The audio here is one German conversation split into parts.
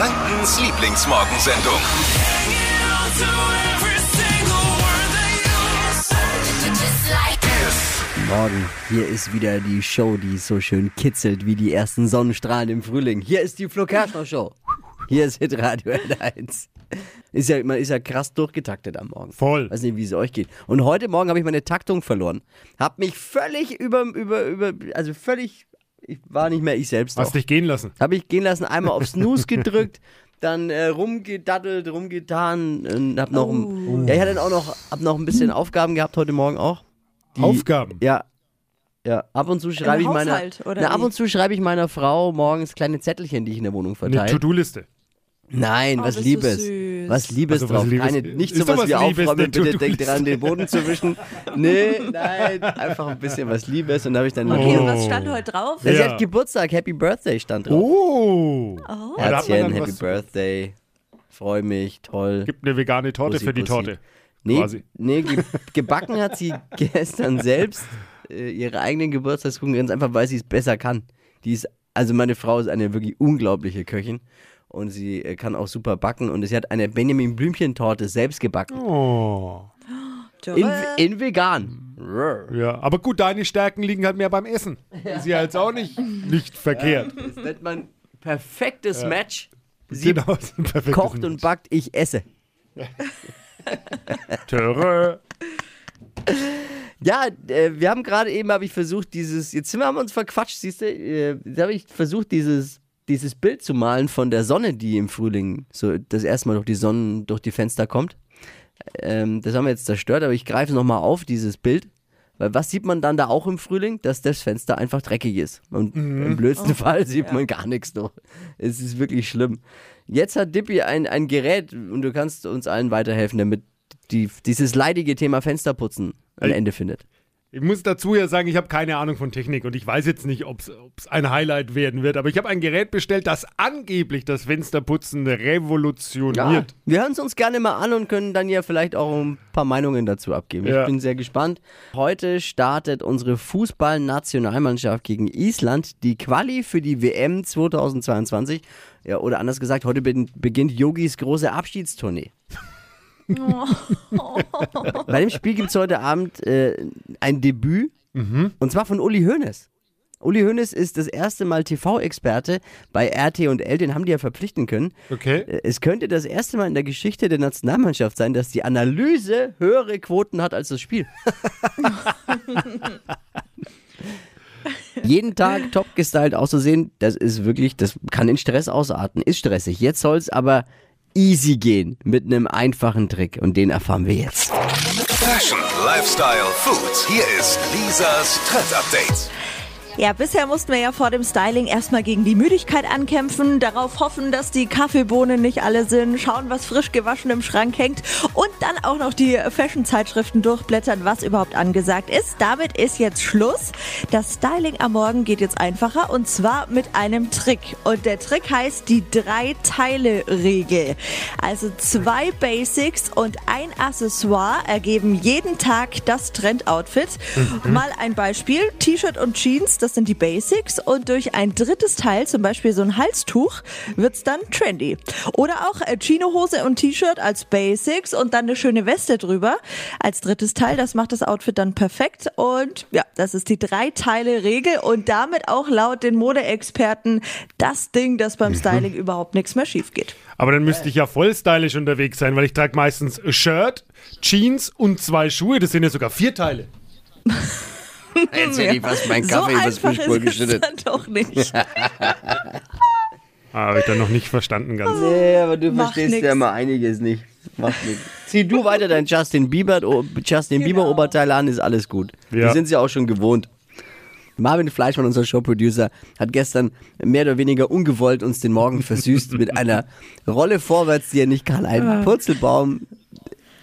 Frankens Lieblingsmorgensendung. Morgen, hier ist wieder die Show, die so schön kitzelt wie die ersten Sonnenstrahlen im Frühling. Hier ist die Flo Kerschner Show. Hier ist Hitradio N1. Ist ja, man ist ja krass durchgetaktet am Morgen. Voll. Weiß nicht, wie es euch geht. Und heute Morgen habe ich meine Taktung verloren. Hab mich völlig über, über, über, also völlig, ich war nicht mehr ich selbst. Hast auch. dich gehen lassen. Habe ich gehen lassen, einmal auf Snooze gedrückt, dann äh, rumgedaddelt, rumgetan und hab noch, ein, ja, ich hatte dann auch noch, hab noch ein bisschen Aufgaben gehabt heute Morgen auch. Die- Aufgaben. Ja. Ja, ab und zu schreibe ich meiner, na, ab und zu schreibe ich meiner Frau morgens kleine Zettelchen, die ich in der Wohnung Eine verteile. To-Do-liste. Nein, Oh, was Liebes. süß. Was Liebes Also was drauf. Liebes. Keine, nicht so was wie aufräumen, bitte denkt dran, den Boden zu wischen. Nee, nein, einfach ein bisschen was Liebes und da habe ich dann Okay, Oh. und was stand heute drauf? Ja, Sie hat Geburtstag, Happy Birthday stand drauf. Oh. Herzchen, dann Happy Birthday. Freu mich, toll. Gibt eine vegane Torte Bussi, für die Bussi. Torte. Nee, quasi. nee ge gebacken hat sie gestern selbst äh, ihre eigenen Geburtstagskuchen, ganz einfach, weil sie es besser kann. Die ist, also meine Frau ist eine wirklich unglaubliche Köchin und sie äh, kann auch super backen und sie hat eine Benjamin Blümchen Torte selbst gebacken. Oh. In, in vegan. Ja, aber gut, deine Stärken liegen halt mehr beim Essen. Ist ja jetzt auch nicht, nicht verkehrt. Das nennt man perfektes Match. Sie Genau, perfektes kocht und Match. backt, ich esse. Töre. Ja, äh, wir haben gerade eben, habe ich versucht, dieses, jetzt sind wir haben uns verquatscht, siehst du, äh, da habe ich versucht, dieses, dieses Bild zu malen von der Sonne, die im Frühling so das erste Mal durch die Sonne, durch die Fenster kommt. Ähm, das haben wir jetzt zerstört, aber ich greife nochmal auf, dieses Bild. Weil was sieht man dann da auch im Frühling? Dass das Fenster einfach dreckig ist. Und im blödsten Fall sieht man gar nichts noch. Es ist wirklich schlimm. Jetzt hat Dippy ein, ein Gerät und du kannst uns allen weiterhelfen, damit die, dieses leidige Thema Fensterputzen ein. Ende findet. Ich muss dazu ja sagen, ich habe keine Ahnung von Technik und ich weiß jetzt nicht, ob es ein Highlight werden wird, aber ich habe ein Gerät bestellt, das angeblich das Fensterputzen revolutioniert. wir hören es uns gerne mal an und können dann ja vielleicht auch ein paar Meinungen dazu abgeben. Ja. Ich bin sehr gespannt. Heute startet unsere Fußballnationalmannschaft gegen Island die Quali für die WM 2022. Ja, oder anders gesagt, heute beginnt Yogis große Abschiedstournee. Bei dem Spiel gibt es heute Abend äh, ein Debüt und zwar von Uli Hoeneß. Uli Hoeneß ist das erste Mal TV-Experte bei RT und L, den haben die ja verpflichten können. Okay. Äh, Es könnte das erste Mal in der Geschichte der Nationalmannschaft sein, dass die Analyse höhere Quoten hat als das Spiel. Jeden Tag top gestylt auszusehen, das ist wirklich, das kann in Stress ausarten, ist stressig. Jetzt soll es aber easy gehen mit einem einfachen Trick und den erfahren wir jetzt. Fashion, Lifestyle, Food. Hier ist Lisas Trend Update. Ja, bisher mussten wir ja vor dem Styling erstmal gegen die Müdigkeit ankämpfen, darauf hoffen, dass die Kaffeebohnen nicht alle sind, schauen, was frisch gewaschen im Schrank hängt und dann auch noch die Fashion-Zeitschriften durchblättern, was überhaupt angesagt ist. Damit ist jetzt Schluss. Das Styling am Morgen geht jetzt einfacher und zwar mit einem Trick. Und der Trick heißt die Drei-Teile-Regel. Also zwei Basics und ein Accessoire ergeben jeden Tag das Trendoutfit. Mal ein Beispiel, T-Shirt und Jeans, das sind die Basics und durch ein drittes Teil, zum Beispiel so ein Halstuch, wird's dann trendy. Oder auch äh, Chinohose und T-Shirt als Basics und dann eine schöne Weste drüber als drittes Teil. Das macht das Outfit dann perfekt und ja, das ist die Drei-Teile-Regel und damit auch laut den Modeexperten das Ding, dass beim Styling überhaupt nichts mehr schief geht. Aber dann müsste ich ja voll stylisch unterwegs sein, weil ich trage meistens Shirt, Jeans und zwei Schuhe. Das sind ja sogar vier Teile. Jetzt hätte ich fast meinen so Kaffee übers einfach Fischbrot ist es geschüttet. dann doch nicht. Ah, Habe ich dann noch nicht verstanden ganz. Nee, aber du Macht verstehst nix. ja mal einiges nicht. Macht nichts. Zieh du weiter dein Justin Bieber, oh, Justin Bieber Genau. Oberteil an, ist alles gut. Ja. Wir sind ja auch schon gewohnt. Marvin Fleischmann, unser Showproducer, hat gestern mehr oder weniger ungewollt uns den Morgen versüßt mit einer Rolle vorwärts, die er nicht kann. Ein Purzelbaum,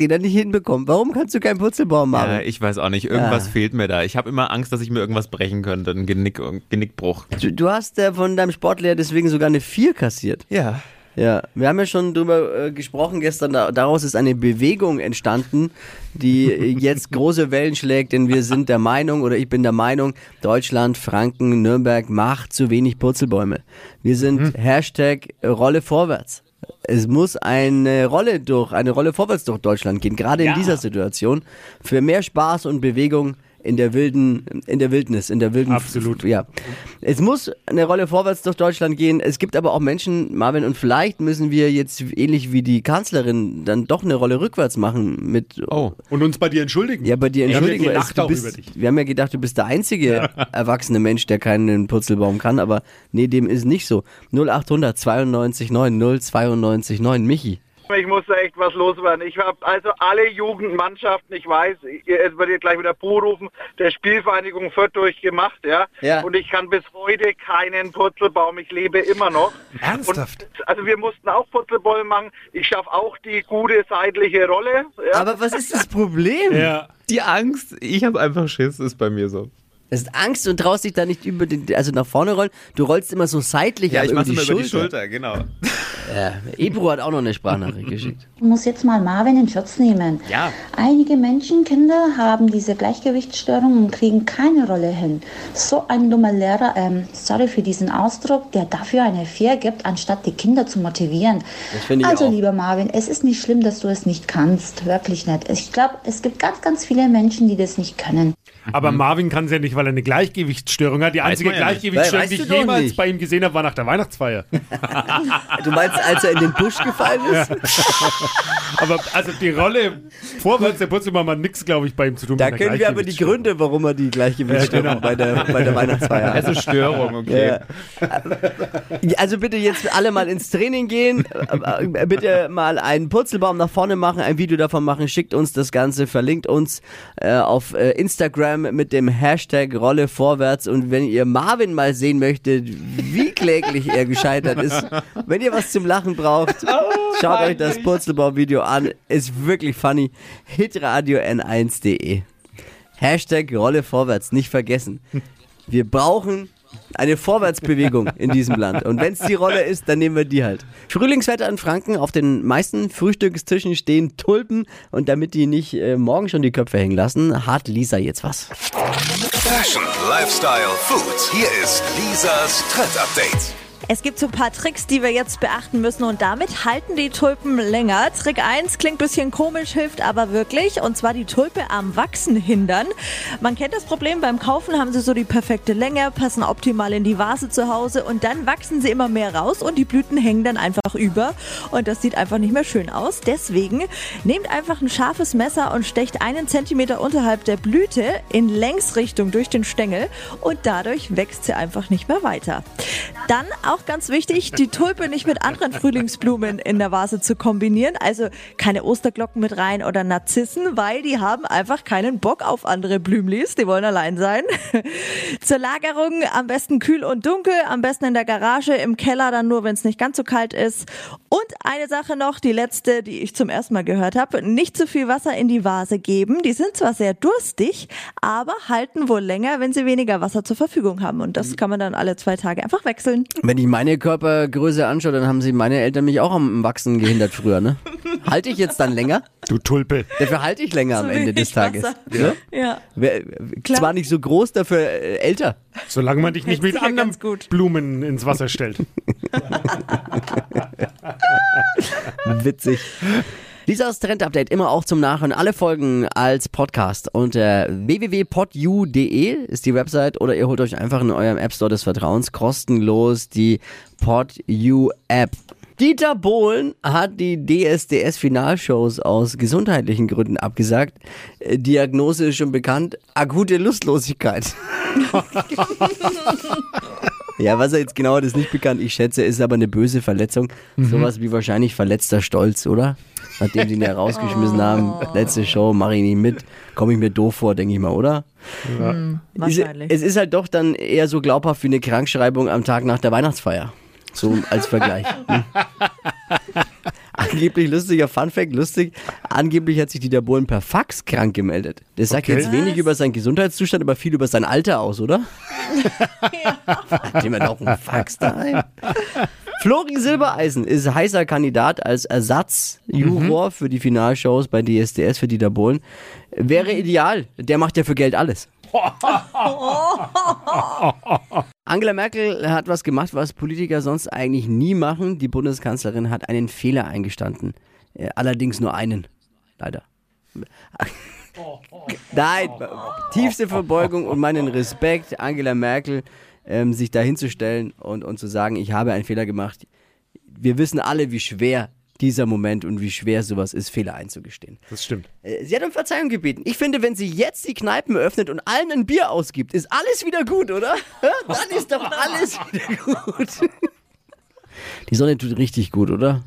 den er nicht hinbekommt. Warum kannst du keinen Purzelbaum Ja, machen? ich weiß auch nicht. Irgendwas Ja. fehlt mir da. Ich habe immer Angst, dass ich mir irgendwas brechen könnte. Ein Genick, Genickbruch. Du, du hast äh, von deinem Sportlehrer deswegen sogar eine 4 kassiert. Ja, Ja, wir haben ja schon drüber äh, gesprochen gestern. Da, daraus ist eine Bewegung entstanden, die äh, jetzt große Wellen schlägt, denn wir sind der Meinung oder ich bin der Meinung, Deutschland, Franken, Nürnberg macht zu wenig Purzelbäume. Wir sind Hashtag Rolle vorwärts. Es muss eine Rolle durch, eine Rolle vorwärts durch Deutschland gehen, gerade in dieser Situation. Für mehr Spaß und Bewegung in der wilden, in der Wildnis, in der wilden. Absolut. Ja. Es muss eine Rolle vorwärts durch Deutschland gehen. Es gibt aber auch Menschen, Marvin, und vielleicht müssen wir jetzt ähnlich wie die Kanzlerin dann doch eine Rolle rückwärts machen mit. Oh. Und uns bei dir entschuldigen. Ja, bei dir Wir haben ja entschuldigen wir gelacht du auch bist, über dich. Wir haben ja gedacht, du bist der einzige erwachsene Mensch, der keinen Purzelbaum kann, aber nee, dem ist nicht so. 0800 92 9 092 9 Michi. Ich muss da echt was loswerden. Ich habe also alle Jugendmannschaften, ich weiß, ihr es wird ihr gleich wieder rufen, der Spielvereinigung Fürth durchgemacht, ja? Ja. Und ich kann bis heute keinen Purzelbaum. Ich lebe immer noch. Ernsthaft? Und, also wir mussten auch Purzelbäume machen. Ich schaffe auch die gute seitliche Rolle. Ja? Aber was ist das Problem? Ja. Die Angst, ich habe einfach Schiss, ist bei mir so. Es ist Angst und traust dich da nicht über den, also nach vorne rollen. Du rollst immer so seitlich Ja, ich mach's über, immer die über die. Schulter, genau. Ja, Ebro hat auch noch eine Sprachnachricht geschickt. Ich muss jetzt mal Marvin in Schutz nehmen. Ja. Einige Menschenkinder haben diese Gleichgewichtsstörung und kriegen keine Rolle hin. So ein dummer Lehrer, ähm, sorry für diesen Ausdruck, der dafür eine Vier gibt, anstatt die Kinder zu motivieren. Das finde ich also auch. lieber Marvin, es ist nicht schlimm, dass du es nicht kannst. Wirklich nicht. Ich glaube, es gibt ganz, ganz viele Menschen, die das nicht können. Aber Marvin kann es ja nicht, weil er eine Gleichgewichtsstörung hat. Die einzige ja. Gleichgewichtsstörung, die ich jemals nicht. bei ihm gesehen habe, war nach der Weihnachtsfeier. Du meinst, als er in den Busch gefallen ist? Aber also die Rolle vorwärts der Purzelbaum hat nichts, glaube ich, bei ihm zu tun. Da können wir aber die. Gründe, warum er die Gleichgewichtsstörung Ja, genau. bei, der, bei der Weihnachtsfeier hat. Also Störung, okay. Ja. Also bitte jetzt alle mal ins Training gehen, äh, bitte mal einen Purzelbaum nach vorne machen, ein Video davon machen, schickt uns das Ganze, verlinkt uns äh, auf äh, Instagram mit dem Hashtag Rolle vorwärts und wenn ihr Marvin mal sehen möchtet, wie kläglich er gescheitert ist, wenn ihr was zum Lachen braucht, schaut euch das Purzelbaum-Video an, ist wirklich funny. hitradio n1.de Hashtag Rolle vorwärts, nicht vergessen. Wir brauchen eine Vorwärtsbewegung in diesem Land. Und wenn es die Rolle ist, dann nehmen wir die halt. Frühlingswetter in Franken. Auf den meisten Frühstückstischen stehen Tulpen. Und damit die nicht äh, morgen schon die Köpfe hängen lassen, hat Lisa jetzt was. Fashion, Lifestyle, Food. Hier ist Lisas Trend Update. Es gibt so ein paar Tricks, die wir jetzt beachten müssen und damit halten die Tulpen länger. Trick 1 klingt ein bisschen komisch, hilft aber wirklich und zwar die Tulpe am Wachsen hindern. Man kennt das Problem, beim Kaufen haben sie so die perfekte Länge, passen optimal in die Vase zu Hause und dann wachsen sie immer mehr raus und die Blüten hängen dann einfach über und das sieht einfach nicht mehr schön aus. Deswegen nehmt einfach ein scharfes Messer und stecht einen Zentimeter unterhalb der Blüte in Längsrichtung durch den Stängel und dadurch wächst sie einfach nicht mehr weiter. Dann auch ganz wichtig, die Tulpe nicht mit anderen Frühlingsblumen in der Vase zu kombinieren. Also keine Osterglocken mit rein oder Narzissen, weil die haben einfach keinen Bock auf andere Blümlis. Die wollen allein sein. Zur Lagerung am besten kühl und dunkel, am besten in der Garage, im Keller dann nur, wenn es nicht ganz so kalt ist. Und eine Sache noch, die letzte, die ich zum ersten Mal gehört habe. Nicht zu viel Wasser in die Vase geben. Die sind zwar sehr durstig, aber halten wohl länger, wenn sie weniger Wasser zur Verfügung haben. Und das kann man dann alle zwei Tage einfach wechseln. Wenn ich meine Körpergröße anschaue, dann haben sie meine Eltern mich auch am Wachsen gehindert früher, ne? Halte ich jetzt dann länger? Du Tulpe. Dafür halte ich länger am So Ende des Tages. Wasser. Ne? Ja. Klar. Zwar nicht so groß, dafür äh, älter. Solange man dich nicht Hält mit ja anderen gut. Blumen ins Wasser stellt. Witzig. Lisas Trend Update immer auch zum Nachhören. Alle Folgen als Podcast unter www.podu.de ist die Website oder ihr holt euch einfach in eurem App Store des Vertrauens kostenlos die PodU App. Dieter Bohlen hat die DSDS-Finalshows aus gesundheitlichen Gründen abgesagt. Äh, Diagnose ist schon bekannt. Akute Lustlosigkeit. Ja, was er jetzt genau hat, ist nicht bekannt. Ich schätze, ist aber eine böse Verletzung. Sowas wie wahrscheinlich verletzter Stolz, oder? Nachdem sie ihn ja rausgeschmissen haben. Letzte Show, mache ich nicht mit. Komme ich mir doof vor, denke ich mal, oder? Ist, Wahrscheinlich. es ist halt doch dann eher so glaubhaft wie eine Krankschreibung am Tag nach der Weihnachtsfeier. So als Vergleich. Hm. Angeblich lustiger Funfact, lustig. Angeblich hat sich Dieter Bohlen per Fax krank gemeldet. Das sagt Okay. jetzt wenig über seinen Gesundheitszustand, aber viel über sein Alter aus, oder? Hat jemand auch einen Fax daheim? Flori Silbereisen ist heißer Kandidat als Ersatzjuror für die Finalshows bei DSDS für Dieter Bohlen. Wäre ideal. Der macht ja für Geld alles. Angela Merkel hat was gemacht, was Politiker sonst eigentlich nie machen. Die Bundeskanzlerin hat einen Fehler eingestanden. Äh, Allerdings nur einen. Leider. Nein, tiefste Verbeugung und meinen Respekt, Angela Merkel, ähm, sich da hinzustellen und, und zu sagen, ich habe einen Fehler gemacht. Wir wissen alle, wie schwer dieser Moment und wie schwer sowas ist, Fehler einzugestehen. Das stimmt. Äh, Sie hat um Verzeihung gebeten. Ich finde, wenn sie jetzt die Kneipen öffnet und allen ein Bier ausgibt, ist alles wieder gut, oder? Dann ist doch alles wieder gut. Die Sonne tut richtig gut, oder?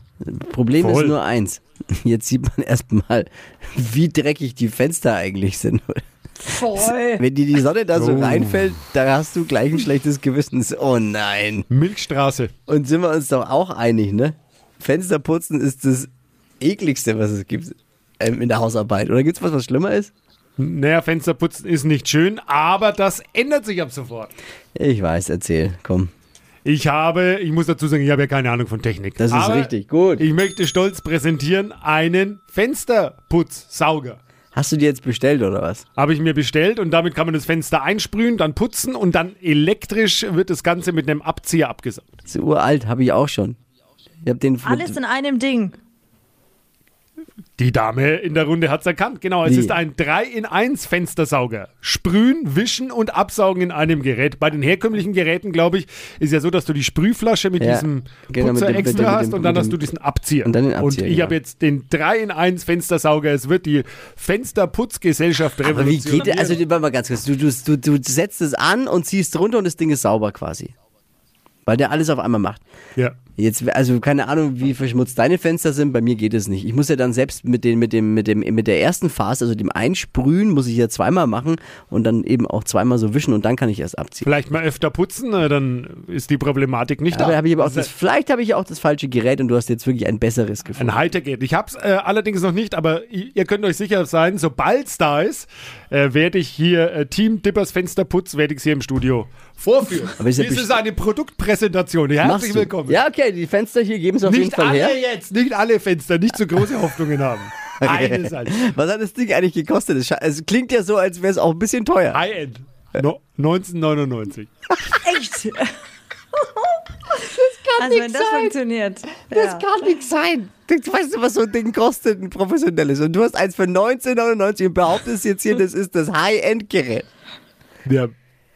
Problem Voll. ist nur eins. Jetzt sieht man erstmal, wie dreckig die Fenster eigentlich sind. Voll. Wenn dir die Sonne da so Oh. reinfällt, da hast du gleich ein schlechtes Gewissen. Oh nein. Milchstraße. Und sind wir uns doch auch einig, ne? Fensterputzen ist das ekligste, was es gibt ähm, in der Hausarbeit. Oder gibt's was, was schlimmer ist? Naja, Fensterputzen ist nicht schön, aber das ändert sich ab sofort. Ich weiß, erzähl, komm. Ich habe, ich muss dazu sagen, ich habe ja keine Ahnung von Technik. Das ist aber richtig, gut. Ich möchte stolz präsentieren einen Fensterputzsauger. Hast du die jetzt bestellt oder was? Habe ich mir bestellt und damit kann man das Fenster einsprühen, dann putzen und dann elektrisch wird das Ganze mit einem Abzieher abgesaugt. Das ist uralt, habe ich auch schon. Ich hab den Alles in einem Ding. Die Dame in der Runde hat es erkannt. Genau, es Wie? ist ein 3 in 1 Fenstersauger. Sprühen, wischen und absaugen in einem Gerät. Bei den herkömmlichen Geräten, glaube ich, ist ja so, dass du die Sprühflasche mit Ja, diesem genau, Putzer dem- mit dem- extra mit hast dem- und dann hast dem- du diesen Abzieher. und dann den Abzieher, ich ja. habe jetzt den 3 in 1 Fenstersauger. Es wird die Fensterputzgesellschaft Aber wie revolutionieren. geht der, also warte mal ganz kurz, du, du, du, du setzt es an und ziehst runter und das Ding ist sauber quasi. Weil der alles auf einmal macht. ja. Jetzt, also keine Ahnung, wie verschmutzt deine Fenster sind, bei mir geht es nicht. Ich muss ja dann selbst mit, den, mit, dem, mit, dem, mit der ersten Phase, also dem Einsprühen, muss ich ja zweimal machen und dann eben auch zweimal so wischen und dann kann ich erst abziehen. Vielleicht mal öfter putzen, äh, dann ist die Problematik nicht Aber da. habe ich aber auch Das vielleicht habe ich auch das falsche Gerät und du hast jetzt wirklich ein besseres gefunden. Ein Hightech-Gerät. Ich habe es äh, allerdings noch nicht, aber ihr könnt euch sicher sein, sobald es da ist, äh, werde ich hier äh, Team Dippers Fensterputz, werde ich es hier im Studio vorführen. Aber ist ja Dies ist eine Produktpräsentation. Herzlich willkommen. Ja, okay, die Fenster hier geben es auf jeden nicht Fall alle her. jetzt, nicht alle Fenster, nicht so große Hoffnungen haben. Halt. Was hat das Ding eigentlich gekostet? Es Es klingt ja so, als wäre es auch ein bisschen teuer. High-End. No, 1999. Echt? also wenn das funktioniert. Das ja. kann nicht sein. Du weißt du, was so ein Ding kostet, ein professionelles. Und du hast eins für 1999 und behauptest jetzt hier, das ist das High-End-Gerät. Ja,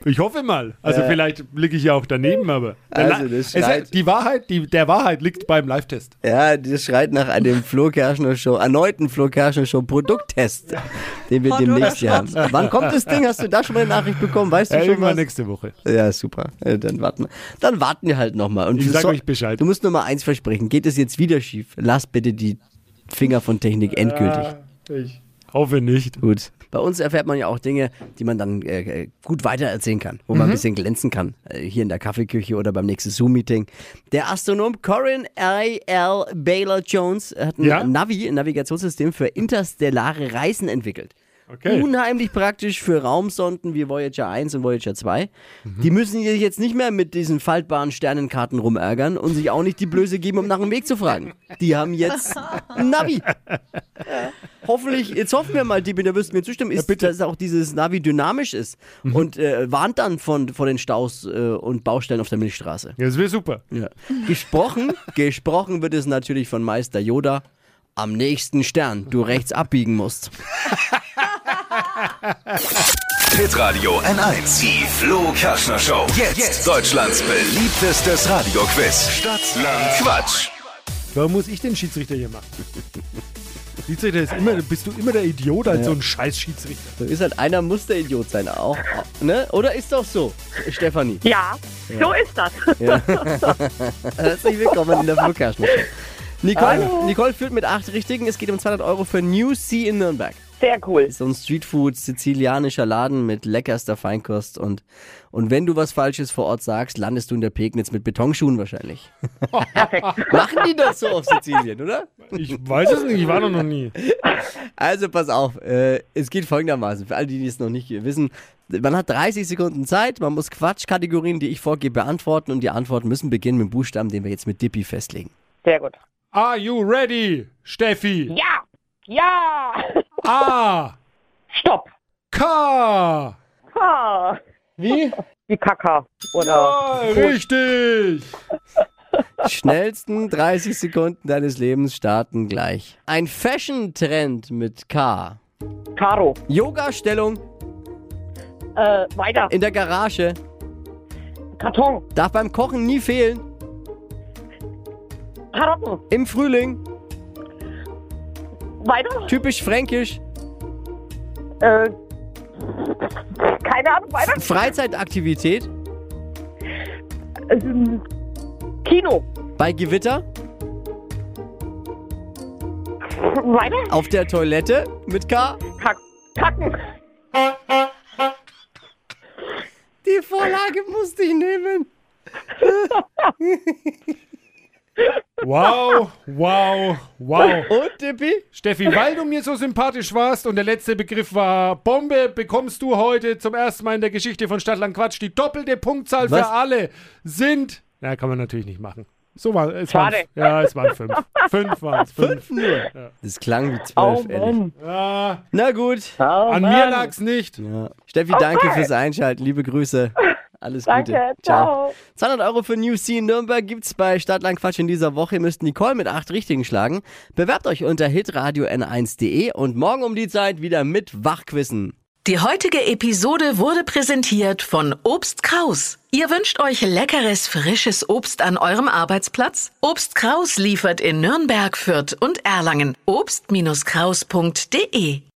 ich hoffe mal. Also vielleicht liege ich ja auch daneben, aber Also, das es, schreit- die Wahrheit, die, der Wahrheit liegt beim Live-Test. Ja, das schreit nach einem Flo Kerschner Show, erneuten Flo Kerschner Show Produkttest, den wir demnächst hier haben. Wann kommt das Ding? Hast du da schon mal eine Nachricht bekommen? Weißt du Ja, schon irgendwann was? nächste Woche. Ja, super. Äh, Dann warten wir. Dann warten wir halt nochmal. Und Ich du sag soll- euch Bescheid. Du musst nur mal eins versprechen. Geht es jetzt wieder schief? Lass bitte die Finger von Technik endgültig. Ich hoffe nicht. Gut. Bei uns erfährt man ja auch Dinge, die man dann äh, gut weitererzählen kann, wo Mhm. man ein bisschen glänzen kann. Äh, hier in der Kaffeeküche oder beim nächsten Zoom-Meeting. Der Astronom Corin I.L. Baylor Jones hat ein Ja? Navi, ein Navigationssystem für interstellare Reisen entwickelt. Okay. Unheimlich praktisch für Raumsonden wie Voyager 1 und Voyager 2. Mhm. Die müssen sich jetzt nicht mehr mit diesen faltbaren Sternenkarten rumärgern und sich auch nicht die Blöße geben, um nach dem Weg zu fragen. Die haben jetzt ein Navi. Hoffentlich, jetzt hoffen wir mal, Dibi, da wirst du mir zustimmen, ist, bitte. dass auch dieses Navi dynamisch ist und äh, warnt dann von, vor den Staus äh, und Baustellen auf der Milchstraße. Ja, das wäre super. Ja. Gesprochen, gesprochen wird es natürlich von Meister Yoda. Am nächsten Stern, du rechts abbiegen musst. Hitradio N1. Die Flo Kerschner Show. Jetzt, Deutschlands beliebtestes Radioquiz. Stadt, Land, Quatsch. Warum muss ich den Schiedsrichter hier machen? Schiedsrichter ist immer, bist du immer der Idiot als so ein scheiß Schiedsrichter. So ist halt einer muss der Idiot sein auch, ne? Oder ist doch so, Stefanie? Ja, so ist das. Herzlich willkommen in der Flugkasten. Nicole, Nicole führt mit acht Richtigen. Es geht um 200 Euro für New Sea in Nürnberg. Sehr cool. So ein Streetfood, sizilianischer Laden mit leckerster Feinkost und, und wenn du was Falsches vor Ort sagst, landest du in der Pegnitz mit Betonschuhen wahrscheinlich. Machen die das so auf Sizilien, oder? Ich weiß es nicht, ich war da noch nie. Also pass auf, äh, es geht folgendermaßen, für alle, die es noch nicht wissen, man hat 30 Sekunden Zeit, man muss Quatschkategorien, die ich vorgebe, beantworten und die Antworten müssen beginnen mit dem Buchstaben, den wir jetzt mit Dippy festlegen. Sehr gut. Are you ready, Steffi? Ja! Ja! A, Stopp! K. Ha. Wie? Wie Kaka. Oder Ja, richtig. Schnellsten 30 Sekunden deines Lebens starten gleich. Ein Fashion-Trend mit K. Karo. Yoga-Stellung Äh, weiter. in der Garage. Karton. Darf beim Kochen nie fehlen. Karotten. Im Frühling. Weiter. Typisch fränkisch. Äh, keine Ahnung. Weiter. Freizeitaktivität. Ähm, Kino. Bei Gewitter. Weiter. Auf der Toilette mit K. Kack. Kacken. Die Vorlage musste ich nehmen. Wow, wow, wow. Und, Dippi? Steffi, weil du mir so sympathisch warst und der letzte Begriff war Bombe, bekommst du heute zum ersten Mal in der Geschichte von Stadtland Quatsch die doppelte Punktzahl Was? für alle sind. Na, kann man natürlich nicht machen. So war es. Waren, Schade. ja, es waren fünf. Fünf waren es. Fünf. Fünf nur. Das klang wie Oh zwölf, ehrlich. Mann. Ja, Na gut. Oh, an Mann. mir lag's nicht. Ja. Steffi, danke fürs Einschalten. Liebe Grüße. Alles Gute. Danke. Ciao. 200 Euro für New C in Nürnberg gibt's bei Stadtland Quatsch in dieser Woche. Ihr müsst Nicole mit acht Richtigen schlagen. Bewerbt euch unter hitradio n1.de und morgen um die Zeit wieder mit Wachquissen. Die heutige Episode wurde präsentiert von Obst Kraus. Ihr wünscht euch leckeres, frisches Obst an eurem Arbeitsplatz? Obst Kraus liefert in Nürnberg, Fürth und Erlangen. Obst-Kraus.de